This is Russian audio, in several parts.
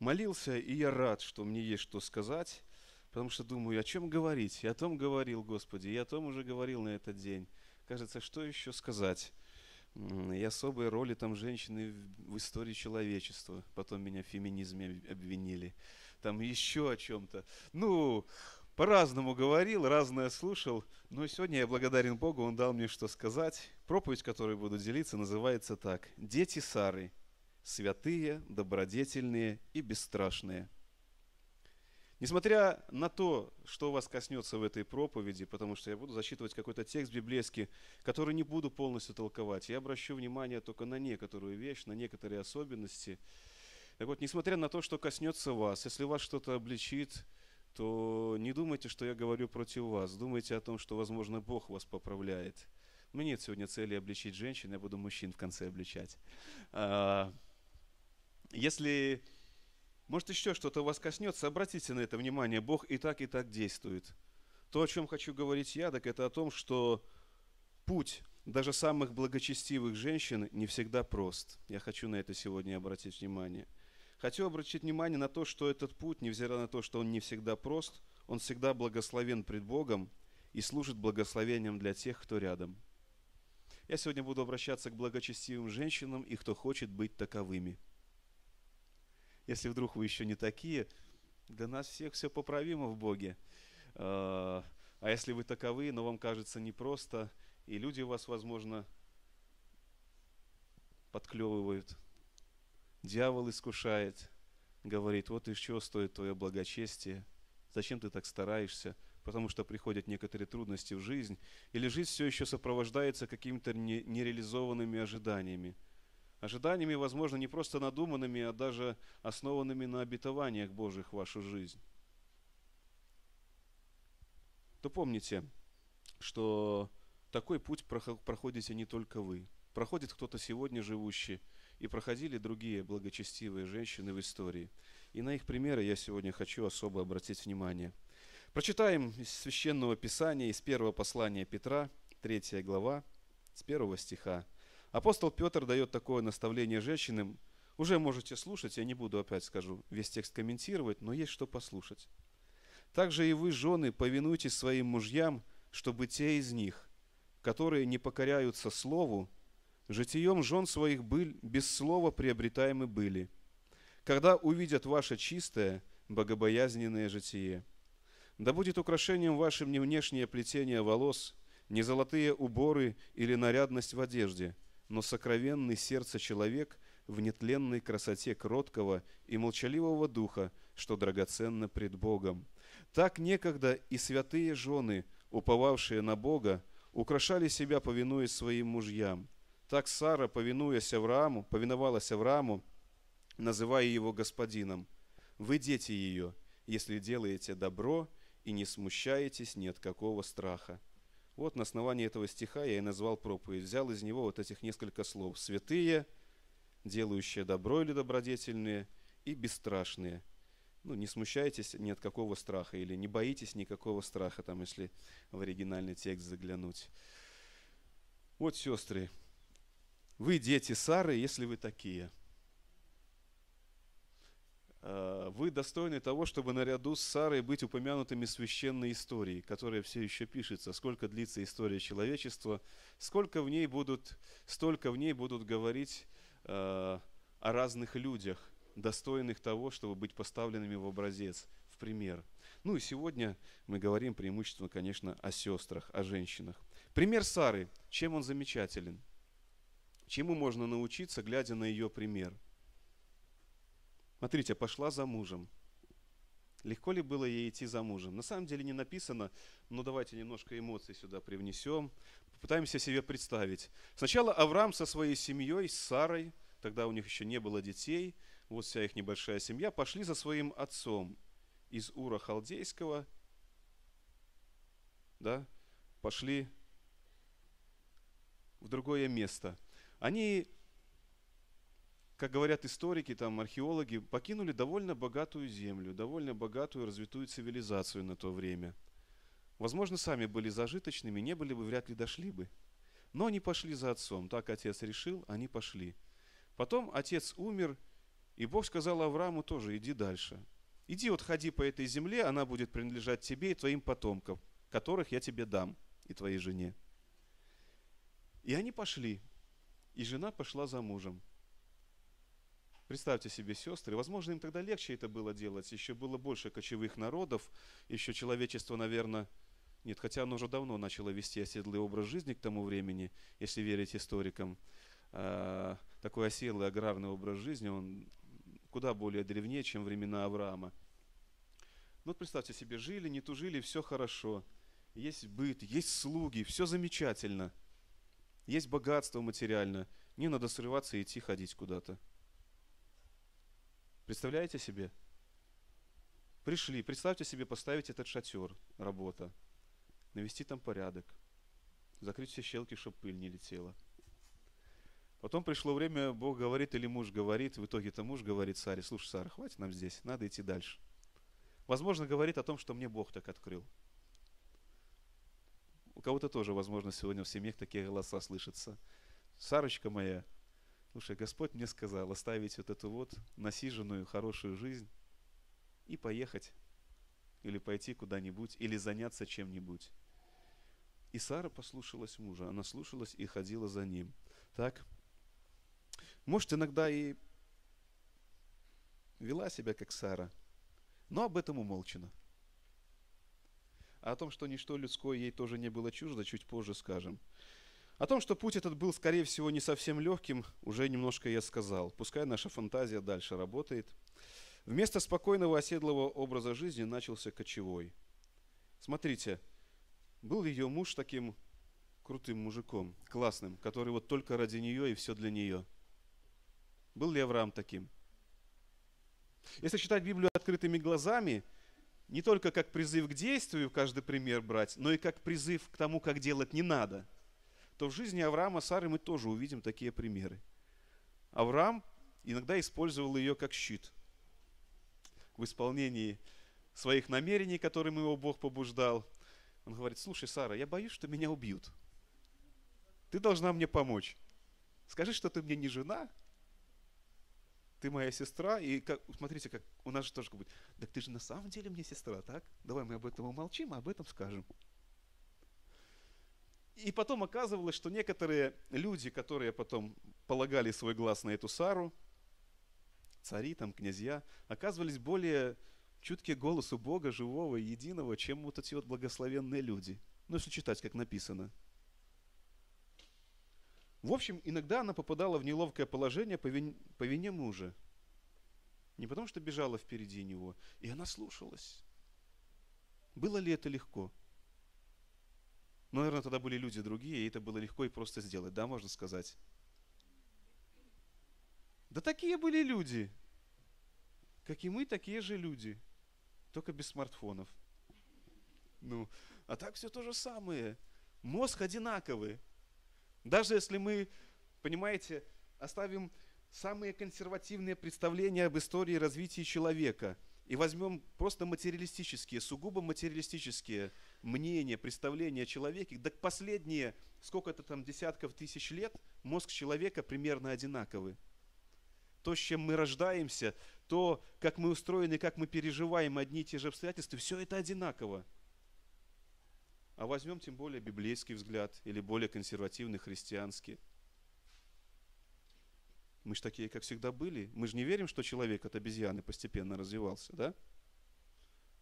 молился, и я рад, что мне есть что сказать, потому что думаю, о чем говорить? Я о том говорил, Господи, я о том уже говорил на этот день. Кажется, что еще сказать? И особые роли там женщины в истории человечества. Потом меня в феминизме обвинили. Там еще о чем-то. Ну, по-разному говорил, разное слушал. Но сегодня я благодарен Богу, Он дал мне что сказать. Проповедь, которой буду делиться, называется так. «Дети Сары, святые, добродетельные и бесстрашные». Несмотря на то, что вас коснется в этой проповеди, потому что я буду зачитывать какой-то текст библейский, который не буду полностью толковать, я обращу внимание только на некоторую вещь, на некоторые особенности. Так вот, несмотря на то, что коснется вас, если вас что-то обличит, то не думайте, что я говорю против вас. Думайте о том, что, возможно, Бог вас поправляет. У меня нет сегодня цели обличить женщин, я буду мужчин в конце обличать. Если может, еще что-то вас коснется, обратите на это внимание. Бог и так, и так действует. То, о чем хочу говорить я, так это о том, что путь даже самых благочестивых женщин не всегда прост. Я хочу на это сегодня обратить внимание. Хочу обратить внимание на то, что этот путь, невзирая на то, что он не всегда прост, он всегда благословен пред Богом и служит благословением для тех, кто рядом. Я сегодня буду обращаться к благочестивым женщинам и кто хочет быть таковыми – если вдруг вы еще не такие, для нас всех все поправимо в Боге. А, а если вы таковы, но вам кажется непросто, и люди вас, возможно, подклевывают, дьявол искушает, говорит, вот из чего стоит твое благочестие, зачем ты так стараешься, потому что приходят некоторые трудности в жизнь, или жизнь все еще сопровождается какими-то нереализованными ожиданиями – Ожиданиями, возможно, не просто надуманными, а даже основанными на обетованиях Божьих в вашу жизнь. То помните, что такой путь проходите не только вы. Проходит кто-то сегодня живущий, и проходили другие благочестивые женщины в истории. И на их примеры я сегодня хочу особо обратить внимание. Прочитаем из Священного Писания, из первого послания Петра, 3 глава, с первого стиха. Апостол Петр дает такое наставление женщинам. Уже можете слушать, я не буду опять скажу весь текст комментировать, но есть что послушать. Также и вы, жены, повинуйтесь своим мужьям, чтобы те из них, которые не покоряются слову, житием жен своих был, без слова приобретаемы были, когда увидят ваше чистое, богобоязненное житие. Да будет украшением вашим не внешнее плетение волос, не золотые уборы или нарядность в одежде – но сокровенный сердце человек в нетленной красоте кроткого и молчаливого духа, что драгоценно пред Богом. Так некогда и святые жены, уповавшие на Бога, украшали себя, повинуясь своим мужьям. Так Сара, повинуясь Аврааму, повиновалась Аврааму, называя его господином. Вы дети ее, если делаете добро и не смущаетесь ни от какого страха. Вот на основании этого стиха я и назвал проповедь. Взял из него вот этих несколько слов. Святые, делающие добро или добродетельные, и бесстрашные. Ну, не смущайтесь ни от какого страха, или не боитесь никакого страха, там, если в оригинальный текст заглянуть. Вот, сестры, вы дети Сары, если вы такие – вы достойны того, чтобы наряду с Сарой быть упомянутыми священной истории, которая все еще пишется. Сколько длится история человечества, сколько в ней будут, столько в ней будут говорить э, о разных людях, достойных того, чтобы быть поставленными в образец, в пример. Ну и сегодня мы говорим преимущественно, конечно, о сестрах, о женщинах. Пример Сары, чем он замечателен? Чему можно научиться, глядя на ее пример – Смотрите, пошла за мужем. Легко ли было ей идти за мужем? На самом деле не написано, но давайте немножко эмоций сюда привнесем. Попытаемся себе представить. Сначала Авраам со своей семьей, с Сарой, тогда у них еще не было детей, вот вся их небольшая семья, пошли за своим отцом из Ура Халдейского, да, пошли в другое место. Они как говорят историки, там, археологи, покинули довольно богатую землю, довольно богатую развитую цивилизацию на то время. Возможно, сами были зажиточными, не были бы, вряд ли дошли бы. Но они пошли за отцом. Так отец решил, они пошли. Потом отец умер, И Бог сказал Аврааму тоже, иди дальше. Иди вот ходи по этой земле, она будет принадлежать тебе и твоим потомкам, которых я тебе дам, и твоей жене. И они пошли, и жена пошла за мужем. Представьте себе, сестры, возможно, им тогда легче это было делать, еще было больше кочевых народов, еще человечество, наверное, нет, хотя оно уже давно начало вести оседлый образ жизни к тому времени, если верить историкам. А, такой оседлый аграрный образ жизни, он куда более древнее, чем времена Авраама. Ну вот представьте себе, жили, не тужили, все хорошо. Есть быт, есть слуги, все замечательно. Есть богатство материально. Не надо срываться и идти ходить куда-то. Представляете себе? Пришли, представьте себе поставить этот шатер, работа, навести там порядок, закрыть все щелки, чтобы пыль не летела. Потом пришло время, Бог говорит или муж говорит, в итоге-то муж говорит Саре, слушай, Сара, хватит нам здесь, надо идти дальше. Возможно, говорит о том, что мне Бог так открыл. У кого-то тоже, возможно, сегодня в семьях такие голоса слышатся. Сарочка моя, слушай, Господь мне сказал оставить вот эту вот насиженную, хорошую жизнь и поехать, или пойти куда-нибудь, или заняться чем-нибудь. И Сара послушалась мужа, она слушалась и ходила за ним. Так, может, иногда и вела себя как Сара, но об этом умолчено. А о том, что ничто людское ей тоже не было чуждо, чуть позже скажем. О том, что путь этот был, скорее всего, не совсем легким, уже немножко я сказал. Пускай наша фантазия дальше работает. Вместо спокойного оседлого образа жизни начался кочевой. Смотрите, был ее муж таким крутым мужиком, классным, который вот только ради нее и все для нее – был ли Авраам таким? Если читать Библию открытыми глазами, не только как призыв к действию каждый пример брать, но и как призыв к тому, как делать не надо, то в жизни Авраама Сары мы тоже увидим такие примеры. Авраам иногда использовал ее как щит в исполнении своих намерений, которым его Бог побуждал. Он говорит, слушай, Сара, я боюсь, что меня убьют. Ты должна мне помочь. Скажи, что ты мне не жена, ты моя сестра, и как, смотрите, как у нас же тоже будет, так ты же на самом деле мне сестра, так? Давай мы об этом умолчим, а об этом скажем. И потом оказывалось, что некоторые люди, которые потом полагали свой глаз на эту Сару, цари, там, князья, оказывались более чуткие голосу Бога, живого и единого, чем вот эти вот благословенные люди. Ну, если читать, как написано – в общем, иногда она попадала в неловкое положение по вине, по вине мужа. Не потому, что бежала впереди него. И она слушалась. Было ли это легко? Ну, наверное, тогда были люди другие, и это было легко и просто сделать, да, можно сказать? Да такие были люди. Как и мы, такие же люди. Только без смартфонов. Ну, а так все то же самое. Мозг одинаковый. Даже если мы, понимаете, оставим самые консервативные представления об истории развития человека и возьмем просто материалистические, сугубо материалистические мнения, представления о человеке, так последние, сколько-то там десятков тысяч лет, мозг человека примерно одинаковый. То, с чем мы рождаемся, то, как мы устроены, как мы переживаем одни и те же обстоятельства, все это одинаково. А возьмем тем более библейский взгляд или более консервативный христианский. Мы же такие, как всегда были. Мы же не верим, что человек от обезьяны постепенно развивался, да?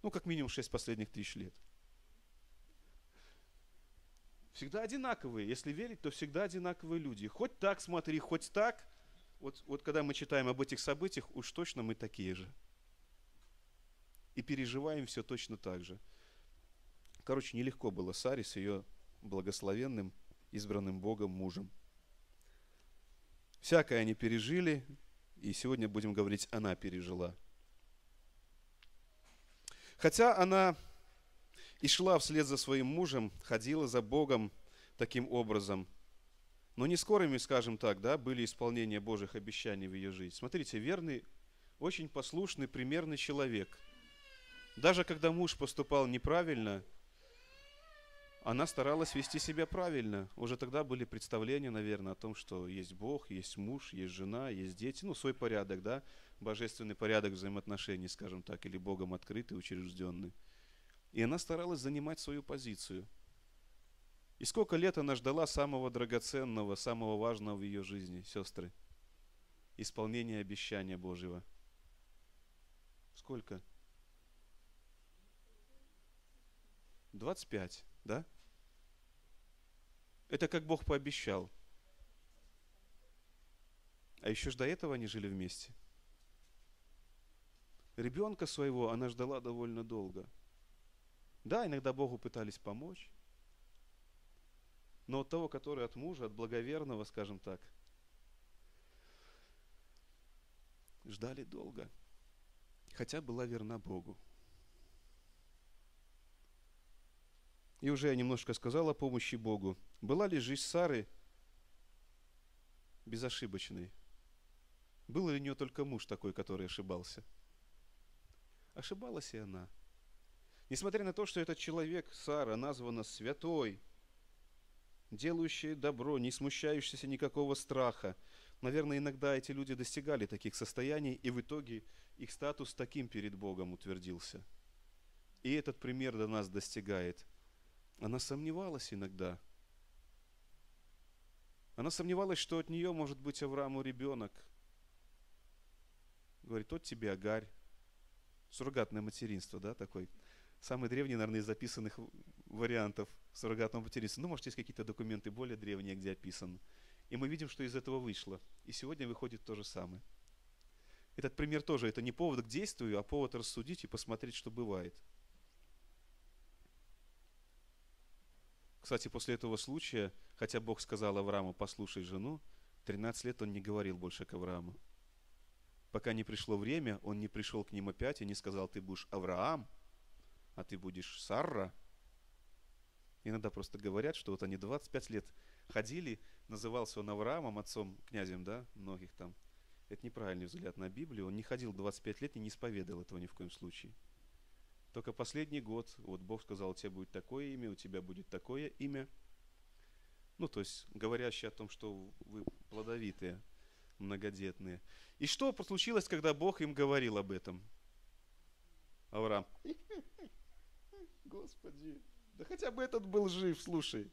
Ну, как минимум шесть последних тысяч лет. Всегда одинаковые. Если верить, то всегда одинаковые люди. Хоть так смотри, хоть так. Вот, вот когда мы читаем об этих событиях, уж точно мы такие же. И переживаем все точно так же. Короче, нелегко было Саре с ее благословенным, избранным Богом мужем. Всякое они пережили, и сегодня будем говорить, она пережила. Хотя она и шла вслед за своим мужем, ходила за Богом таким образом, но не скорыми, скажем так, да, были исполнения Божьих обещаний в ее жизни. Смотрите, верный, очень послушный, примерный человек. Даже когда муж поступал неправильно – она старалась вести себя правильно. Уже тогда были представления, наверное, о том, что есть Бог, есть муж, есть жена, есть дети, ну, свой порядок, да. божественный порядок взаимоотношений, скажем так, или Богом открытый, учрежденный. И она старалась занимать свою позицию. И сколько лет она ждала самого драгоценного, самого важного в ее жизни, сестры? Исполнение обещания Божьего. Сколько? 25, да? Это как Бог пообещал. А еще ж до этого они жили вместе. Ребенка своего она ждала довольно долго. Да, иногда Богу пытались помочь. Но от того, который от мужа, от благоверного, скажем так, ждали долго. Хотя была верна Богу. И уже я немножко сказал о помощи Богу. Была ли жизнь Сары безошибочной? Был ли у нее только муж такой, который ошибался? Ошибалась и она. Несмотря на то, что этот человек, Сара, названа святой, делающая добро, не смущающаяся никакого страха, наверное, иногда эти люди достигали таких состояний, и в итоге их статус таким перед Богом утвердился. И этот пример до нас достигает. Она сомневалась иногда. Она сомневалась, что от нее может быть Аврааму ребенок. Говорит, тот тебе Агарь. Суррогатное материнство, да, такой. Самый древний, наверное, из записанных вариантов суррогатного материнства. Ну, может, есть какие-то документы более древние, где описан. И мы видим, что из этого вышло. И сегодня выходит то же самое. Этот пример тоже, это не повод к действию, а повод рассудить и посмотреть, что бывает. Кстати, после этого случая, хотя Бог сказал Аврааму, послушай жену, 13 лет он не говорил больше к Аврааму. Пока не пришло время, он не пришел к ним опять и не сказал, ты будешь Авраам, а ты будешь Сарра. Иногда просто говорят, что вот они 25 лет ходили, назывался он Авраамом, отцом, князем, да, многих там. Это неправильный взгляд на Библию. Он не ходил 25 лет и не исповедовал этого ни в коем случае. Только последний год, вот Бог сказал, у тебя будет такое имя, у тебя будет такое имя. Ну, то есть, говорящее о том, что вы плодовитые, многодетные. И что случилось, когда Бог им говорил об этом? Авраам. Господи, да хотя бы этот был жив, слушай.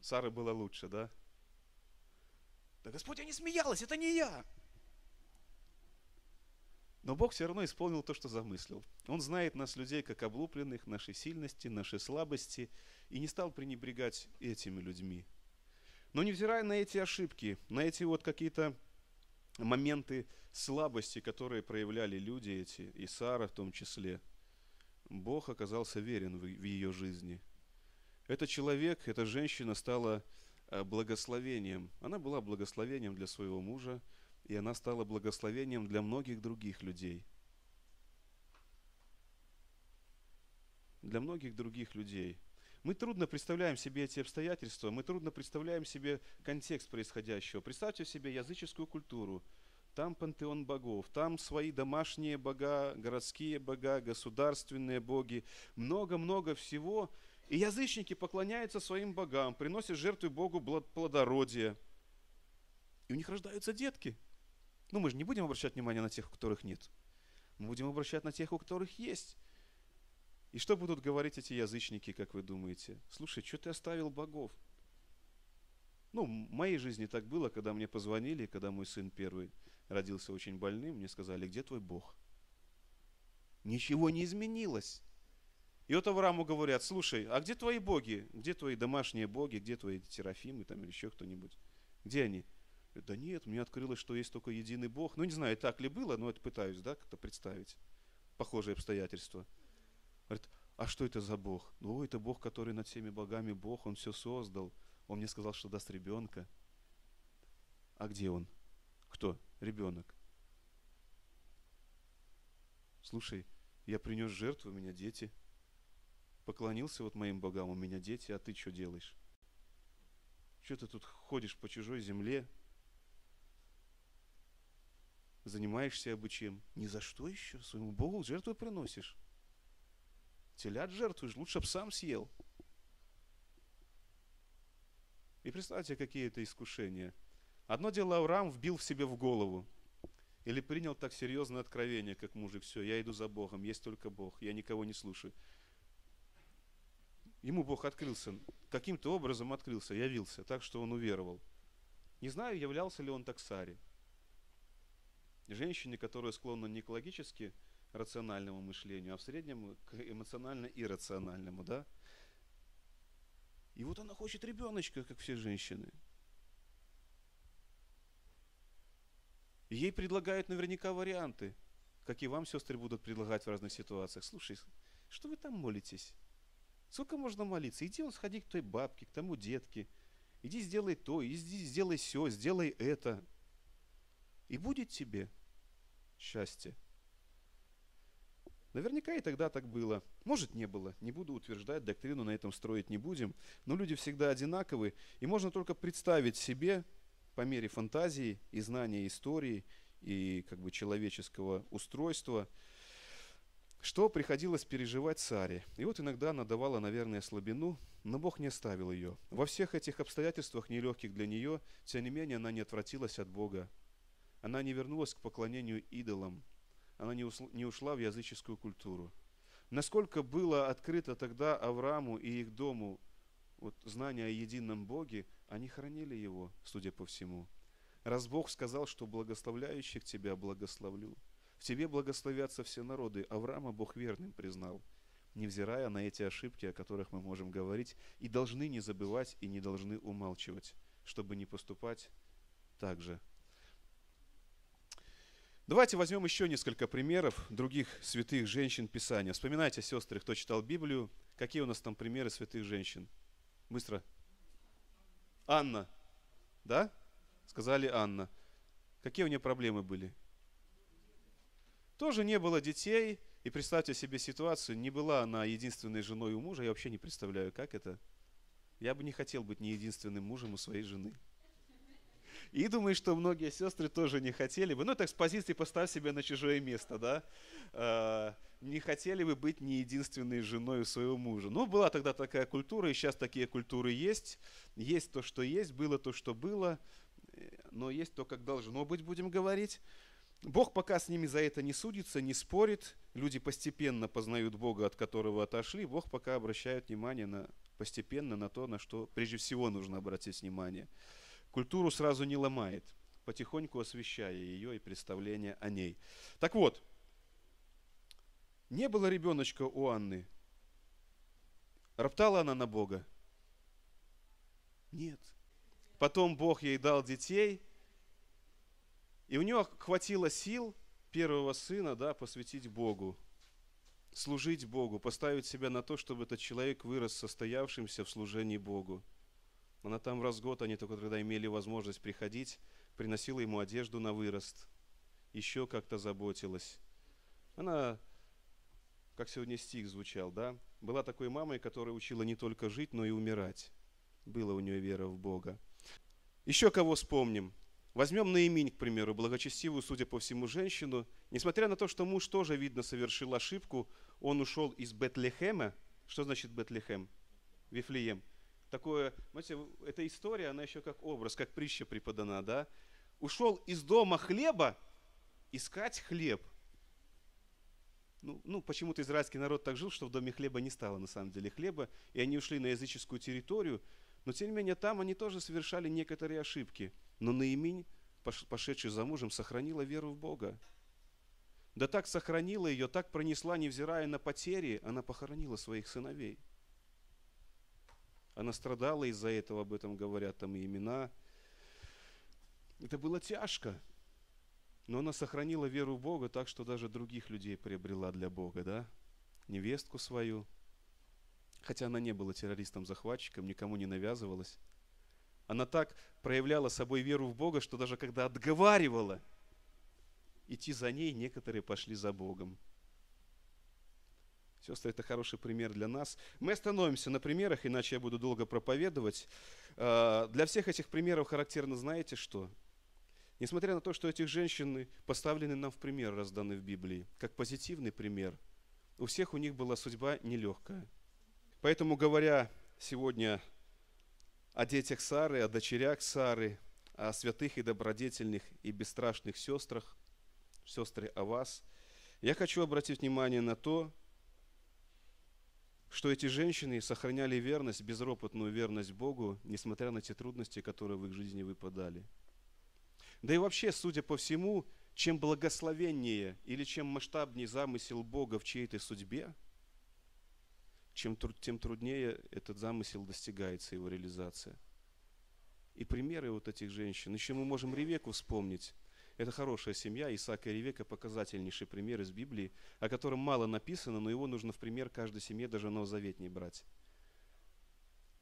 Сара была лучше, да? Да Господь, я не смеялась, это не я. Но Бог все равно исполнил то, что замыслил. Он знает нас, людей, как облупленных, наши сильности, наши слабости, и не стал пренебрегать этими людьми. Но невзирая на эти ошибки, на эти вот какие-то моменты слабости, которые проявляли люди эти, и Сара в том числе, Бог оказался верен в, ее жизни. Этот человек, эта женщина стала э, благословением. Она была благословением для своего мужа, и она стала благословением для многих других людей. Для многих других людей. Мы трудно представляем себе эти обстоятельства, мы трудно представляем себе контекст происходящего. Представьте себе языческую культуру. Там пантеон богов, там свои домашние бога, городские бога, государственные боги, много-много всего. И язычники поклоняются своим богам, приносят жертвы Богу плодородие. И у них рождаются детки – ну, мы же не будем обращать внимание на тех, у которых нет. Мы будем обращать на тех, у которых есть. И что будут говорить эти язычники, как вы думаете? Слушай, что ты оставил богов? Ну, в моей жизни так было, когда мне позвонили, когда мой сын первый родился очень больным, мне сказали, где твой Бог? Ничего не изменилось. И вот Аврааму говорят, слушай, а где твои боги? Где твои домашние боги? Где твои терафимы там или еще кто-нибудь? Где они? Да нет, мне открылось, что есть только единый Бог. Ну, не знаю, так ли было, но это пытаюсь, да, как-то представить. Похожие обстоятельства. Говорит, а что это за Бог? Ну, это Бог, который над всеми богами Бог, Он все создал. Он мне сказал, что даст ребенка. А где он? Кто? Ребенок. Слушай, я принес жертву, у меня дети. Поклонился вот моим богам, у меня дети, а ты что делаешь? Что ты тут ходишь по чужой земле, занимаешься обычаем. Ни за что еще. Своему Богу жертву приносишь. Телят жертвуешь, лучше бы сам съел. И представьте, какие это искушения. Одно дело Авраам вбил в себе в голову, или принял так серьезное откровение, как мужик, все, я иду за Богом, есть только Бог, я никого не слушаю. Ему Бог открылся, каким-то образом открылся, явился, так что он уверовал. Не знаю, являлся ли он так Саре. Женщине, которая склонна не к логически рациональному мышлению, а в среднем к эмоционально-иррациональному, да? И вот она хочет ребеночка, как все женщины. Ей предлагают наверняка варианты, как и вам сестры будут предлагать в разных ситуациях. Слушай, что вы там молитесь? Сколько можно молиться? Иди он сходи к той бабке, к тому детке. Иди сделай то, иди сделай все, сделай это. И будет тебе счастье. Наверняка и тогда так было. Может, не было. Не буду утверждать, доктрину на этом строить не будем. Но люди всегда одинаковы. И можно только представить себе, по мере фантазии и знания истории и как бы человеческого устройства, что приходилось переживать царе. И вот иногда она давала, наверное, слабину, но Бог не оставил ее. Во всех этих обстоятельствах, нелегких для нее, тем не менее, она не отвратилась от Бога. Она не вернулась к поклонению идолам, она не ушла в языческую культуру. Насколько было открыто тогда Аврааму и их дому вот, знание о едином Боге, они хранили его, судя по всему. Раз Бог сказал, что благословляющих тебя благословлю, в тебе благословятся все народы, Авраама Бог верным признал, невзирая на эти ошибки, о которых мы можем говорить, и должны не забывать и не должны умалчивать, чтобы не поступать так же Давайте возьмем еще несколько примеров других святых женщин Писания. Вспоминайте, сестры, кто читал Библию, какие у нас там примеры святых женщин. Быстро. Анна. Да? Сказали Анна. Какие у нее проблемы были? Тоже не было детей. И представьте себе ситуацию, не была она единственной женой у мужа. Я вообще не представляю, как это. Я бы не хотел быть не единственным мужем у своей жены. И думаю, что многие сестры тоже не хотели бы, ну так с позиции поставь себя на чужое место, да, э, не хотели бы быть не единственной женой своего мужа. Ну, была тогда такая культура, и сейчас такие культуры есть. Есть то, что есть, было то, что было, но есть то, как должно быть, будем говорить. Бог пока с ними за это не судится, не спорит. Люди постепенно познают Бога, от которого отошли. Бог пока обращает внимание на, постепенно на то, на что прежде всего нужно обратить внимание культуру сразу не ломает, потихоньку освещая ее и представление о ней. Так вот, не было ребеночка у Анны. Роптала она на Бога? Нет. Потом Бог ей дал детей, и у нее хватило сил первого сына да, посвятить Богу, служить Богу, поставить себя на то, чтобы этот человек вырос состоявшимся в служении Богу. Она там раз в год, они только тогда имели возможность приходить, приносила ему одежду на вырост, еще как-то заботилась. Она, как сегодня стих звучал, да, была такой мамой, которая учила не только жить, но и умирать. Была у нее вера в Бога. Еще кого вспомним? Возьмем Наиминь, к примеру, благочестивую, судя по всему, женщину. Несмотря на то, что муж тоже, видно, совершил ошибку, он ушел из Бетлехема. Что значит Бетлехем? Вифлеем такое, знаете, эта история, она еще как образ, как притча преподана, да? Ушел из дома хлеба искать хлеб. Ну, ну, почему-то израильский народ так жил, что в доме хлеба не стало на самом деле хлеба, и они ушли на языческую территорию, но тем не менее там они тоже совершали некоторые ошибки. Но Наиминь, пошедший за мужем, сохранила веру в Бога. Да так сохранила ее, так пронесла, невзирая на потери, она похоронила своих сыновей – она страдала из-за этого, об этом говорят там и имена. Это было тяжко. Но она сохранила веру в Бога так, что даже других людей приобрела для Бога, да? Невестку свою. Хотя она не была террористом-захватчиком, никому не навязывалась. Она так проявляла собой веру в Бога, что даже когда отговаривала идти за ней, некоторые пошли за Богом. Сестры, это хороший пример для нас. Мы остановимся на примерах, иначе я буду долго проповедовать. А, для всех этих примеров характерно, знаете что? Несмотря на то, что этих женщин поставлены нам в пример, разданы в Библии, как позитивный пример, у всех у них была судьба нелегкая. Поэтому, говоря сегодня о детях Сары, о дочерях Сары, о святых и добродетельных и бесстрашных сестрах, сестры о вас, я хочу обратить внимание на то, что эти женщины сохраняли верность, безропотную верность Богу, несмотря на те трудности, которые в их жизни выпадали. Да и вообще, судя по всему, чем благословеннее или чем масштабнее замысел Бога в чьей-то судьбе, чем, тем труднее этот замысел достигается, его реализация. И примеры вот этих женщин. Еще мы можем Ревеку вспомнить. Это хорошая семья. Исаак и Ревека – показательнейший пример из Библии, о котором мало написано, но его нужно в пример каждой семье, даже новозаветней брать.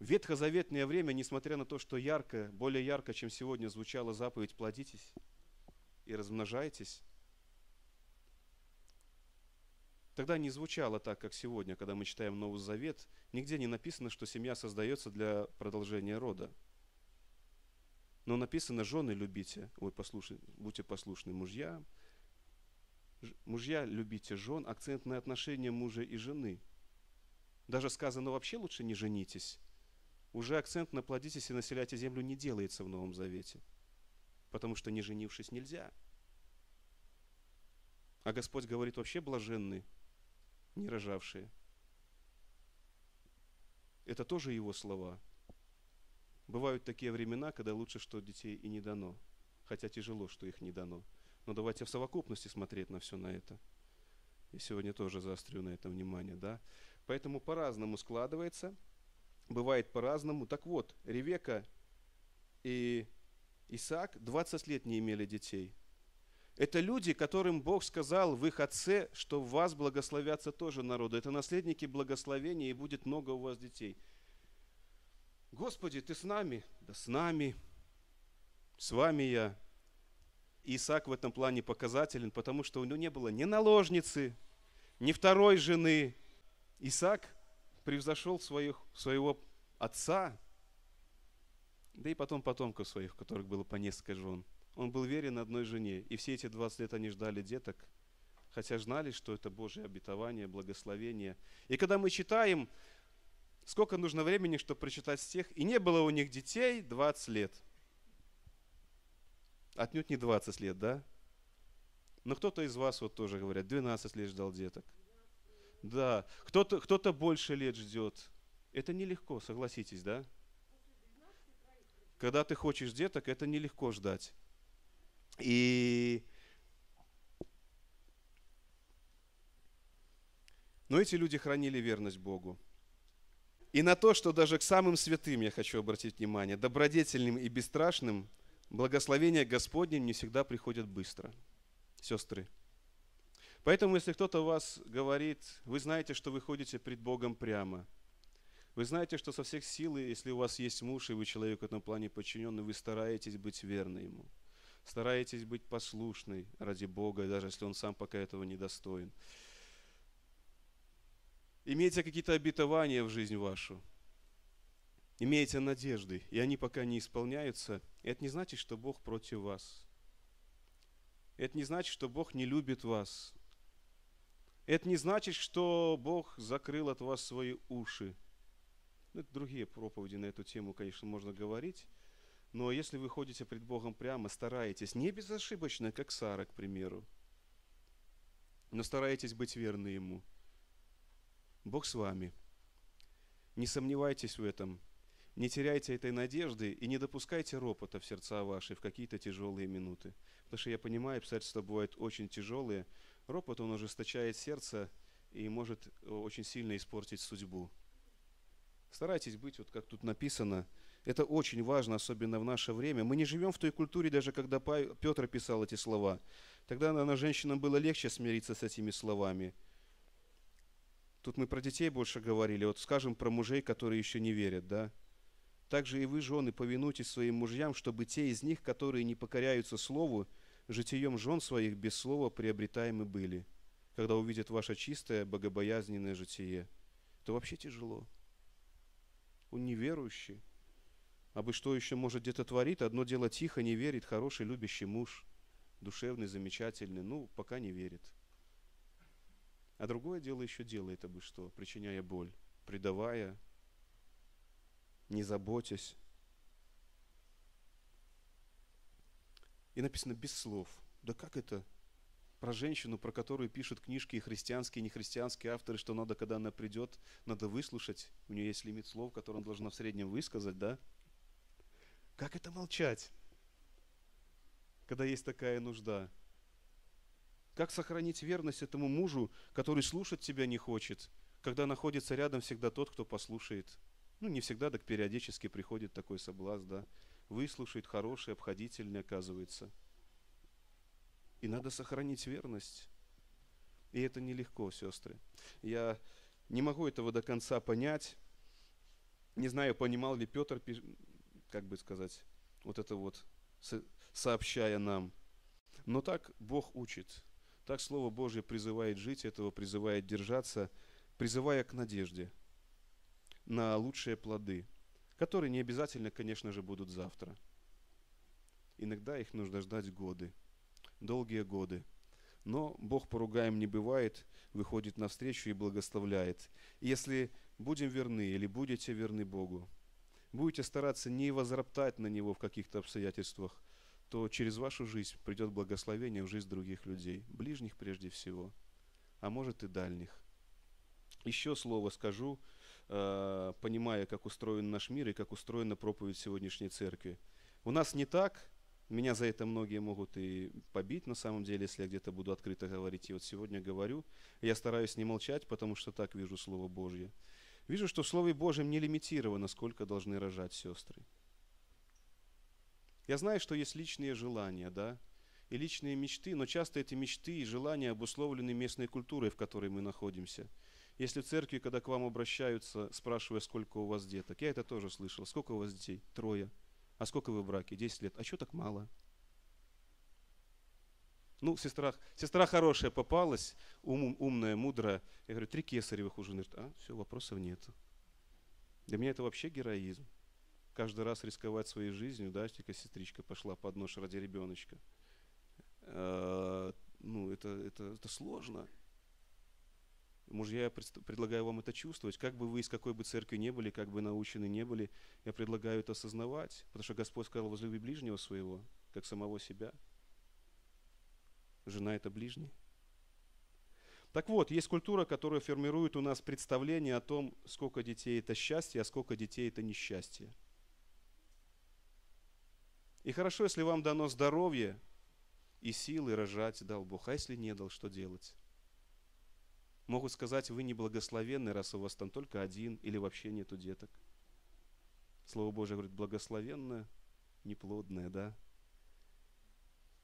Ветхозаветное время, несмотря на то, что ярко, более ярко, чем сегодня звучала заповедь «плодитесь и размножайтесь», тогда не звучало так, как сегодня, когда мы читаем Новый Завет. Нигде не написано, что семья создается для продолжения рода. Но написано, жены любите, ой, послушай, будьте послушны мужья. Мужья любите жен, акцент на отношения мужа и жены. Даже сказано, вообще лучше не женитесь. Уже акцент на плодитесь и населяйте землю не делается в Новом Завете. Потому что не женившись нельзя. А Господь говорит, вообще блаженны, не рожавшие. Это тоже Его слова – Бывают такие времена, когда лучше, что детей и не дано. Хотя тяжело, что их не дано. Но давайте в совокупности смотреть на все на это. Я сегодня тоже заострю на этом внимание, да. Поэтому по-разному складывается, бывает по-разному. Так вот, Ревека и Исаак 20 лет не имели детей. Это люди, которым Бог сказал в их отце, что в вас благословятся тоже народы. Это наследники благословения, и будет много у вас детей. Господи, Ты с нами? Да с нами. С вами я. Исаак в этом плане показателен, потому что у него не было ни наложницы, ни второй жены. Исаак превзошел своих, своего отца, да и потом потомков своих, которых было по несколько жен. Он был верен одной жене, и все эти 20 лет они ждали деток, хотя знали, что это Божье обетование, благословение. И когда мы читаем сколько нужно времени, чтобы прочитать стих, и не было у них детей 20 лет. Отнюдь не 20 лет, да? Но кто-то из вас вот тоже говорят, 12 лет ждал деток. Да, кто-то кто больше лет ждет. Это нелегко, согласитесь, да? Когда ты хочешь деток, это нелегко ждать. И Но эти люди хранили верность Богу. И на то, что даже к самым святым я хочу обратить внимание, добродетельным и бесстрашным, благословения Господним не всегда приходят быстро. Сестры. Поэтому, если кто-то вас говорит, вы знаете, что вы ходите пред Богом прямо, вы знаете, что со всех сил, если у вас есть муж, и вы человек в этом плане подчиненный, вы стараетесь быть верны ему, стараетесь быть послушной ради Бога, даже если он сам пока этого не достоин имеете какие-то обетования в жизнь вашу, имеете надежды, и они пока не исполняются, это не значит, что Бог против вас. Это не значит, что Бог не любит вас. Это не значит, что Бог закрыл от вас свои уши. Ну, это другие проповеди на эту тему, конечно, можно говорить. Но если вы ходите пред Богом прямо, стараетесь, не безошибочно, как Сара, к примеру, но стараетесь быть верны Ему – Бог с вами. Не сомневайтесь в этом. Не теряйте этой надежды и не допускайте ропота в сердца ваши в какие-то тяжелые минуты. Потому что я понимаю, обстоятельства бывают очень тяжелые. Ропот, он ожесточает сердце и может э, очень сильно испортить судьбу. Старайтесь быть, вот как тут написано, это очень важно, особенно в наше время. Мы не живем в той культуре, даже когда Петр писал эти слова. Тогда, наверное, женщинам было легче смириться с этими словами – Тут мы про детей больше говорили, вот скажем про мужей, которые еще не верят, да? Также и вы, жены, повинуйтесь своим мужьям, чтобы те из них, которые не покоряются слову, житием жен своих без слова приобретаемы были, когда увидят ваше чистое, богобоязненное житие. Это вообще тяжело. Он неверующий. А бы что еще может где-то творит? Одно дело тихо, не верит, хороший, любящий муж, душевный, замечательный, ну, пока не верит. А другое дело еще делает абы что, причиняя боль, предавая, не заботясь. И написано без слов. Да как это? Про женщину, про которую пишут книжки и христианские, и нехристианские авторы, что надо, когда она придет, надо выслушать. У нее есть лимит слов, который она должна в среднем высказать, да? Как это молчать, когда есть такая нужда? Как сохранить верность этому мужу, который слушать тебя не хочет, когда находится рядом всегда тот, кто послушает? Ну, не всегда, так периодически приходит такой соблазн, да. Выслушает хороший, обходительный, оказывается. И надо сохранить верность. И это нелегко, сестры. Я не могу этого до конца понять. Не знаю, понимал ли Петр, как бы сказать, вот это вот, сообщая нам. Но так Бог учит. Так Слово Божье призывает жить, этого призывает держаться, призывая к надежде на лучшие плоды, которые не обязательно, конечно же, будут завтра. Иногда их нужно ждать годы, долгие годы. Но Бог поругаем не бывает, выходит навстречу и благословляет. Если будем верны или будете верны Богу, будете стараться не возроптать на Него в каких-то обстоятельствах, то через вашу жизнь придет благословение в жизнь других людей, ближних прежде всего, а может и дальних. Еще слово скажу, э, понимая, как устроен наш мир и как устроена проповедь сегодняшней церкви. У нас не так, меня за это многие могут и побить на самом деле, если я где-то буду открыто говорить. И вот сегодня говорю, я стараюсь не молчать, потому что так вижу Слово Божье. Вижу, что в Слове Божьем не лимитировано, сколько должны рожать сестры. Я знаю, что есть личные желания, да, и личные мечты, но часто эти мечты и желания обусловлены местной культурой, в которой мы находимся. Если в церкви, когда к вам обращаются, спрашивая, сколько у вас деток, я это тоже слышал. Сколько у вас детей? Трое. А сколько вы в браке? Десять лет. А что так мало? Ну, сестра, сестра хорошая попалась, ум, умная, мудрая. Я говорю, три кесаревых уже. Говорит, а, все, вопросов нет. Для меня это вообще героизм. Каждый раз рисковать своей жизнью, да, только сестричка пошла под нож ради ребеночка. А, ну, это, это, это сложно. Мужья, я предлагаю вам это чувствовать. Как бы вы из какой бы церкви не были, как бы научены не были, я предлагаю это осознавать. Потому что Господь сказал, возлюби ближнего своего, как самого себя – Жена – это ближний. Так вот, есть культура, которая формирует у нас представление о том, сколько детей – это счастье, а сколько детей – это несчастье. И хорошо, если вам дано здоровье и силы рожать, дал Бог. А если не дал, что делать? Могут сказать, вы неблагословенны, раз у вас там только один или вообще нету деток. Слово Божье говорит, благословенное, неплодное, да?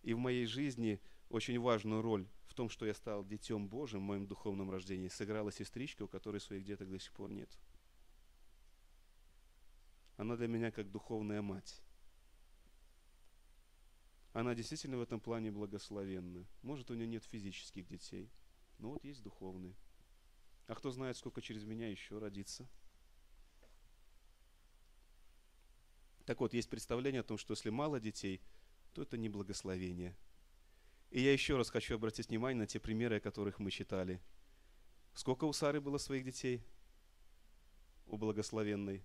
И в моей жизни – очень важную роль в том, что я стал детем Божьим в моем духовном рождении, сыграла сестричка, у которой своих деток до сих пор нет. Она для меня как духовная мать. Она действительно в этом плане благословенна. Может, у нее нет физических детей, но вот есть духовные. А кто знает, сколько через меня еще родится. Так вот, есть представление о том, что если мало детей, то это не благословение – и я еще раз хочу обратить внимание на те примеры, о которых мы читали. Сколько у Сары было своих детей? У благословенной?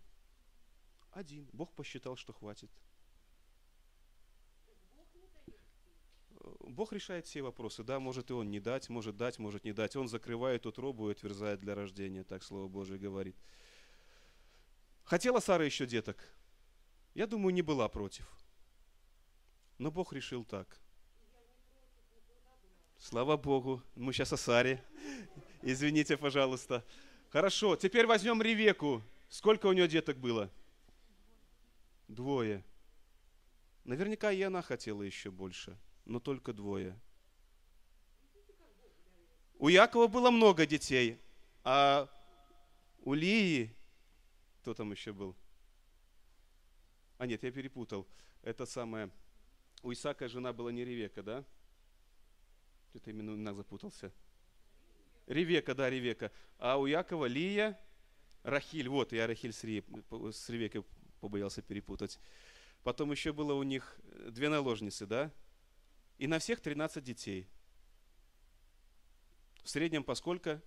Один. Бог посчитал, что хватит. Бог решает все вопросы. Да, может и Он не дать, может дать, может не дать. Он закрывает утробу и отверзает для рождения, так Слово Божие говорит. Хотела Сара еще деток? Я думаю, не была против. Но Бог решил так – Слава Богу. Мы сейчас о Саре. Извините, пожалуйста. Хорошо, теперь возьмем Ревеку. Сколько у нее деток было? Двое. Наверняка и она хотела еще больше, но только двое. У Якова было много детей, а у Лии, кто там еще был? А нет, я перепутал. Это самое, у Исаака жена была не Ревека, да? Что-то именно имена запутался. Ревека, да, Ревека. А у Якова Лия, Рахиль. Вот, я Рахиль с, Ре, с Ревекой побоялся перепутать. Потом еще было у них две наложницы, да? И на всех 13 детей. В среднем по сколько?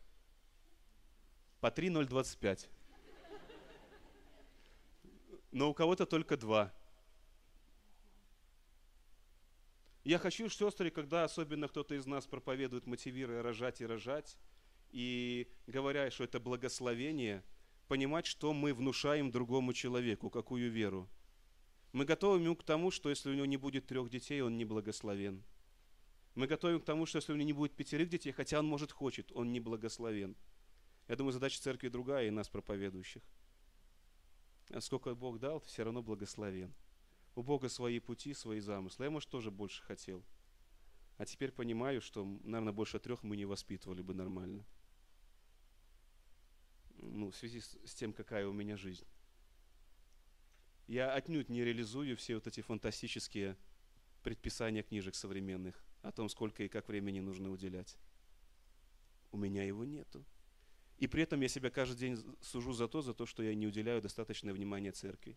По 3,025. Но у кого-то только два. Я хочу, сестры, когда особенно кто-то из нас проповедует, мотивируя рожать и рожать, и говоря, что это благословение, понимать, что мы внушаем другому человеку, какую веру. Мы готовим ему к тому, что если у него не будет трех детей, он не благословен. Мы готовим к тому, что если у него не будет пятерых детей, хотя он, может, хочет, он не благословен. Я думаю, задача церкви другая и нас, проповедующих. А сколько Бог дал, все равно благословен. У Бога свои пути, свои замыслы. Я, может, тоже больше хотел. А теперь понимаю, что, наверное, больше трех мы не воспитывали бы нормально. Ну, в связи с тем, какая у меня жизнь. Я отнюдь не реализую все вот эти фантастические предписания книжек современных о том, сколько и как времени нужно уделять. У меня его нету. И при этом я себя каждый день сужу за то, за то, что я не уделяю достаточное внимание церкви.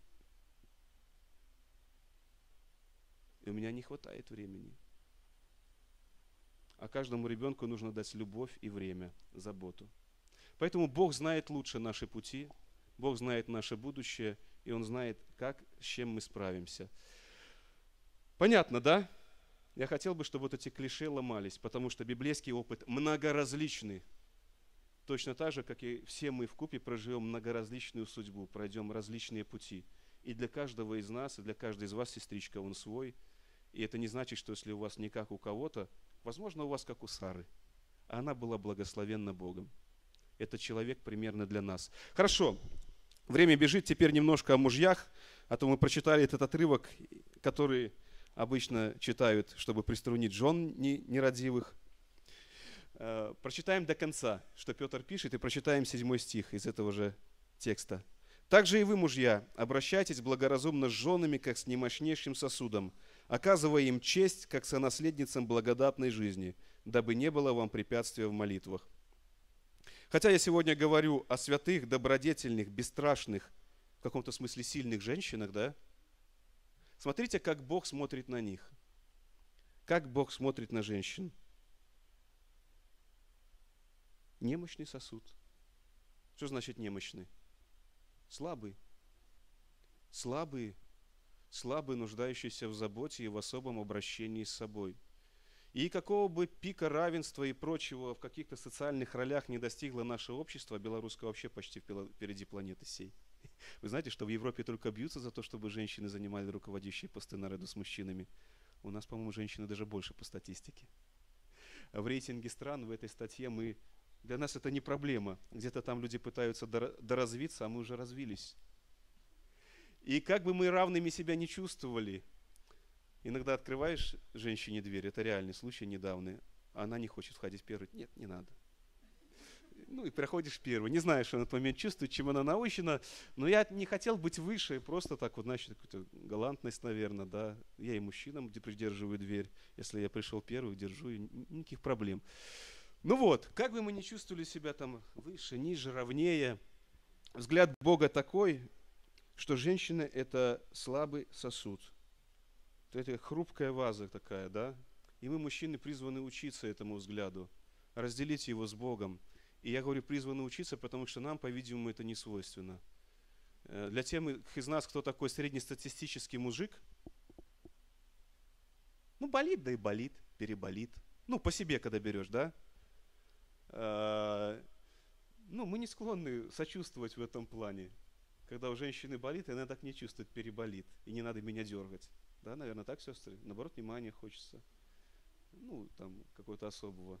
И у меня не хватает времени. А каждому ребенку нужно дать любовь и время, заботу. Поэтому Бог знает лучше наши пути, Бог знает наше будущее, и Он знает, как, с чем мы справимся. Понятно, да? Я хотел бы, чтобы вот эти клише ломались, потому что библейский опыт многоразличный. Точно так же, как и все мы в купе проживем многоразличную судьбу, пройдем различные пути. И для каждого из нас, и для каждой из вас, сестричка, он свой. И это не значит, что если у вас не как у кого-то, возможно, у вас как у Сары. А она была благословенна Богом. Это человек примерно для нас. Хорошо, время бежит, теперь немножко о мужьях, а то мы прочитали этот отрывок, который обычно читают, чтобы приструнить жен нерадивых. Э, прочитаем до конца, что Петр пишет, и прочитаем седьмой стих из этого же текста. «Также и вы, мужья, обращайтесь благоразумно с женами, как с немощнейшим сосудом, оказывая им честь, как сонаследницам благодатной жизни, дабы не было вам препятствия в молитвах. Хотя я сегодня говорю о святых, добродетельных, бесстрашных, в каком-то смысле сильных женщинах, да, Смотрите, как Бог смотрит на них. Как Бог смотрит на женщин. Немощный сосуд. Что значит немощный? Слабый. Слабый, слабый, нуждающийся в заботе и в особом обращении с собой. И какого бы пика равенства и прочего в каких-то социальных ролях не достигло наше общество, белорусское вообще почти впереди планеты сей – вы знаете, что в Европе только бьются за то, чтобы женщины занимали руководящие посты наряду с мужчинами. У нас, по-моему, женщины даже больше по статистике. В рейтинге стран в этой статье мы... Для нас это не проблема. Где-то там люди пытаются доразвиться, а мы уже развились. И как бы мы равными себя не чувствовали, иногда открываешь женщине дверь, это реальный случай недавний, она не хочет входить первой. Нет, не надо ну и проходишь первый. Не знаю, что на этот момент чувствует, чем она научена, но я не хотел быть выше, просто так вот, значит, какую-то галантность, наверное, да. Я и мужчинам придерживаю дверь, если я пришел первый, держу, и никаких проблем. Ну вот, как бы мы ни чувствовали себя там выше, ниже, равнее, взгляд Бога такой, что женщина – это слабый сосуд. Это хрупкая ваза такая, да? И мы, мужчины, призваны учиться этому взгляду, разделить его с Богом – и я говорю, призваны учиться, потому что нам, по-видимому, это не свойственно. Э, для тех из нас, кто такой среднестатистический мужик, ну, болит, да и болит, переболит. Ну, по себе, когда берешь, да? Э, ну, мы не склонны сочувствовать в этом плане. Когда у женщины болит, и она так не чувствует, переболит. И не надо меня дергать. Да, наверное, так, сестры? Наоборот, внимания хочется. Ну, там, какого-то особого.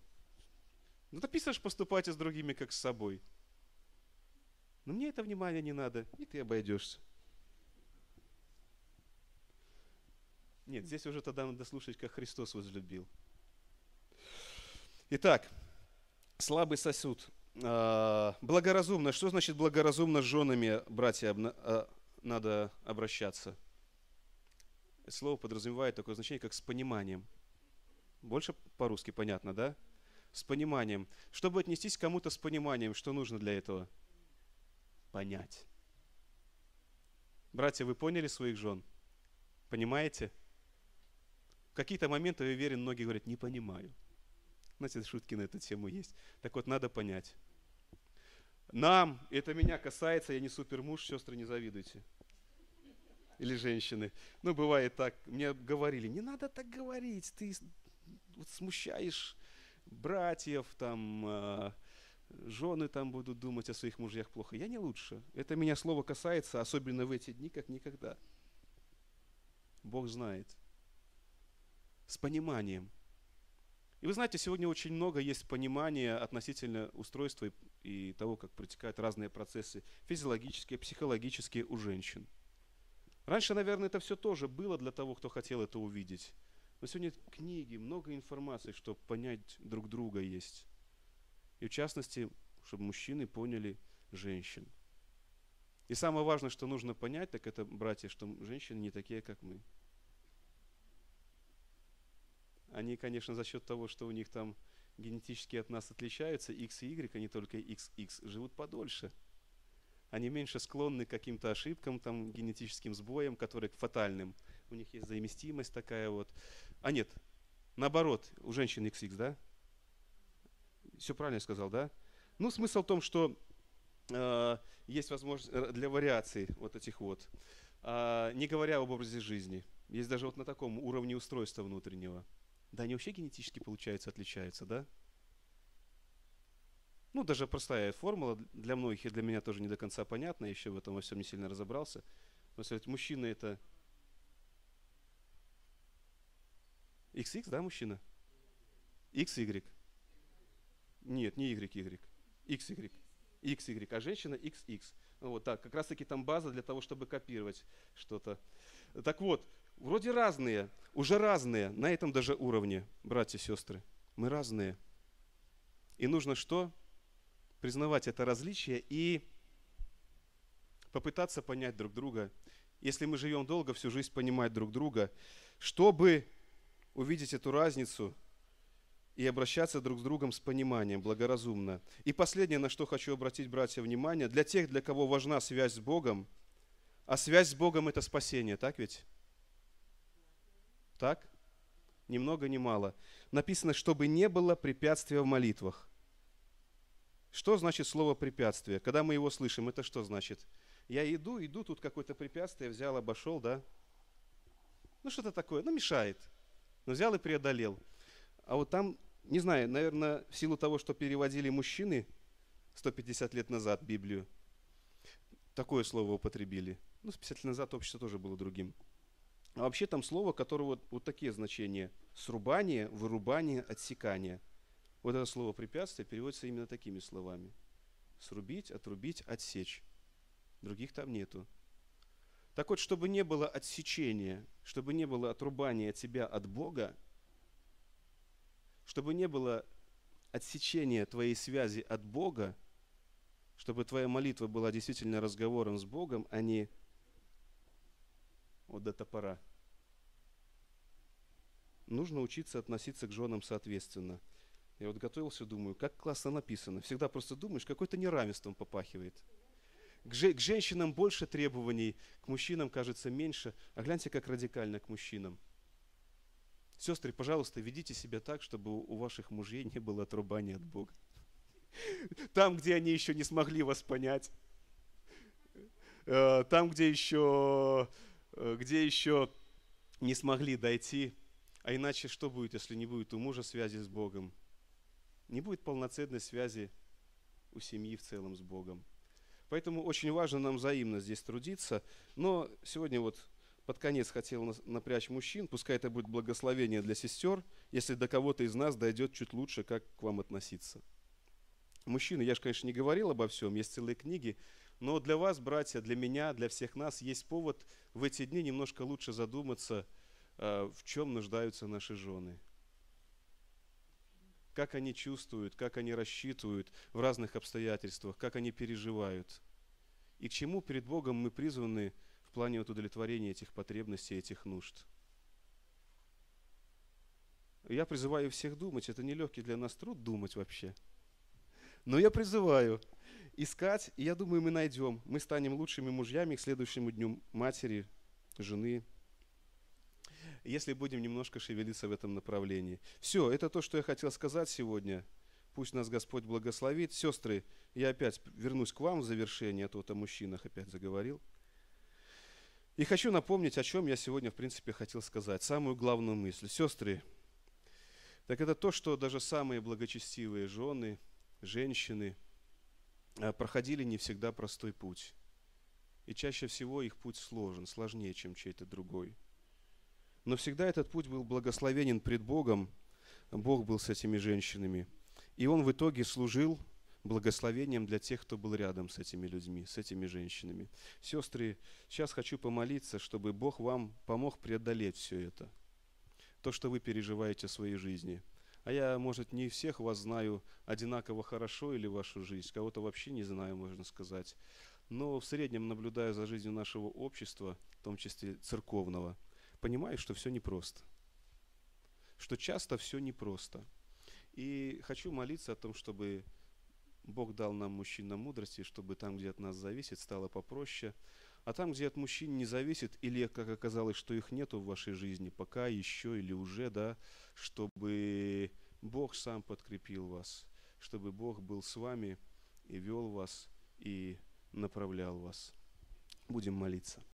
Ну, написано же поступайте с другими, как с собой. Но мне это внимание не надо, и ты обойдешься. Нет, здесь уже тогда надо слушать, как Христос возлюбил. Итак, слабый сосуд. А, благоразумно. Что значит благоразумно с женами, братья, а, надо обращаться? Слово подразумевает такое значение, как с пониманием. Больше по-русски понятно, да? с пониманием. Чтобы отнестись к кому-то с пониманием, что нужно для этого? Понять. Братья, вы поняли своих жен? Понимаете? В какие-то моменты, я уверен, многие говорят, не понимаю. Знаете, шутки на эту тему есть. Так вот, надо понять. Нам, это меня касается, я не супер муж, сестры, не завидуйте. Или женщины. Ну, бывает так, мне говорили, не надо так говорить, ты вот смущаешь братьев, там, э, жены там будут думать о своих мужьях плохо. Я не лучше. Это меня слово касается, особенно в эти дни, как никогда. Бог знает. С пониманием. И вы знаете, сегодня очень много есть понимания относительно устройства и того, как протекают разные процессы физиологические, психологические у женщин. Раньше, наверное, это все тоже было для того, кто хотел это увидеть. Но сегодня книги, много информации, чтобы понять друг друга есть. И в частности, чтобы мужчины поняли женщин. И самое важное, что нужно понять, так это, братья, что женщины не такие, как мы. Они, конечно, за счет того, что у них там генетически от нас отличаются, X и Y, они только XX, живут подольше. Они меньше склонны к каким-то ошибкам, там, генетическим сбоям, которые фатальным. У них есть заместимость такая вот. А нет, наоборот, у женщин XX, да? Все правильно я сказал, да? Ну, смысл в том, что э, есть возможность э, для вариаций вот этих вот. Э, не говоря об образе жизни. Есть даже вот на таком уровне устройства внутреннего. Да, они вообще генетически, получается, отличаются, да? Ну, даже простая формула для многих и для меня тоже не до конца понятна, еще в этом во всем не сильно разобрался. Но, сказать, мужчина это XX, да, мужчина? XY. Нет, не Y, Y. XY. XY, а женщина XX. Вот так, как раз таки там база для того, чтобы копировать что-то. Так вот, вроде разные, уже разные, на этом даже уровне, братья и сестры. Мы разные. И нужно что? Признавать это различие и попытаться понять друг друга. Если мы живем долго, всю жизнь понимать друг друга, чтобы увидеть эту разницу и обращаться друг с другом с пониманием, благоразумно. И последнее, на что хочу обратить, братья, внимание, для тех, для кого важна связь с Богом, а связь с Богом – это спасение, так ведь? Так? Ни много, ни мало. Написано, чтобы не было препятствия в молитвах. Что значит слово препятствие? Когда мы его слышим, это что значит? Я иду, иду, тут какое-то препятствие, взял, обошел, да? Ну что-то такое, ну мешает. Но взял и преодолел. А вот там, не знаю, наверное, в силу того, что переводили мужчины 150 лет назад Библию, такое слово употребили. Ну, 50 лет назад общество тоже было другим. А вообще там слово, которое вот, вот такие значения. Срубание, вырубание, отсекание. Вот это слово препятствие переводится именно такими словами. Срубить, отрубить, отсечь. Других там нету. Так вот, чтобы не было отсечения, чтобы не было отрубания тебя от Бога, чтобы не было отсечения твоей связи от Бога, чтобы твоя молитва была действительно разговором с Богом, а не вот до топора. Нужно учиться относиться к женам соответственно. Я вот готовился, думаю, как классно написано. Всегда просто думаешь, какое-то неравенством попахивает. К, же, к женщинам больше требований, к мужчинам, кажется, меньше. А гляньте, как радикально к мужчинам. Сестры, пожалуйста, ведите себя так, чтобы у ваших мужей не было отрубания от Бога. Там, где они еще не смогли вас понять. Э, там, где еще Э, где еще не смогли дойти. А иначе что будет, если не будет у мужа связи с Богом? Не будет полноценной связи у семьи в целом с Богом. Поэтому очень важно нам взаимно здесь трудиться. Но сегодня вот под конец хотел напрячь мужчин. Пускай это будет благословение для сестер, если до кого-то из нас дойдет чуть лучше, как к вам относиться. Мужчины, я же, конечно, не говорил обо всем, есть целые книги, но для вас, братья, для меня, для всех нас есть повод в эти дни немножко лучше задуматься, э, в чем нуждаются наши жены. Как они чувствуют, как они рассчитывают в разных обстоятельствах, как они переживают. И к чему перед Богом мы призваны в плане вот удовлетворения этих потребностей, этих нужд. Я призываю всех думать. Это нелегкий для нас труд думать вообще. Но я призываю – искать, и я думаю, мы найдем. Мы станем лучшими мужьями к следующему дню матери, жены, если будем немножко шевелиться в этом направлении. Все, это то, что я хотел сказать сегодня. Пусть нас Господь благословит. Сестры, я опять вернусь к вам в завершение, а то о мужчинах опять заговорил. И хочу напомнить, о чем я сегодня, в принципе, хотел сказать. Самую главную мысль. Сестры, так это то, что даже самые благочестивые жены, женщины а, проходили не всегда простой путь. И чаще всего их путь сложен, сложнее, чем чей-то другой. Но всегда этот путь был благословенен пред Богом. Бог был с этими женщинами. И он в итоге служил благословением для тех, кто был рядом с этими людьми, с этими женщинами. Сестры, сейчас хочу помолиться, чтобы Бог вам помог преодолеть все это, то, что вы переживаете в своей жизни. А я, может, не всех вас знаю одинаково хорошо или вашу жизнь, кого-то вообще не знаю, можно сказать. Но в среднем, наблюдая за жизнью нашего общества, в том числе церковного, понимаю, что все непросто. Что часто все непросто. И хочу молиться о том, чтобы Бог дал нам, мужчинам, мудрости, чтобы там, где от нас зависит, стало попроще. А там, где от мужчин не зависит, или, как оказалось, что их нету в вашей жизни, пока еще или уже, да, чтобы Бог сам подкрепил вас, чтобы Бог был с вами и вел вас, и направлял вас. Будем молиться.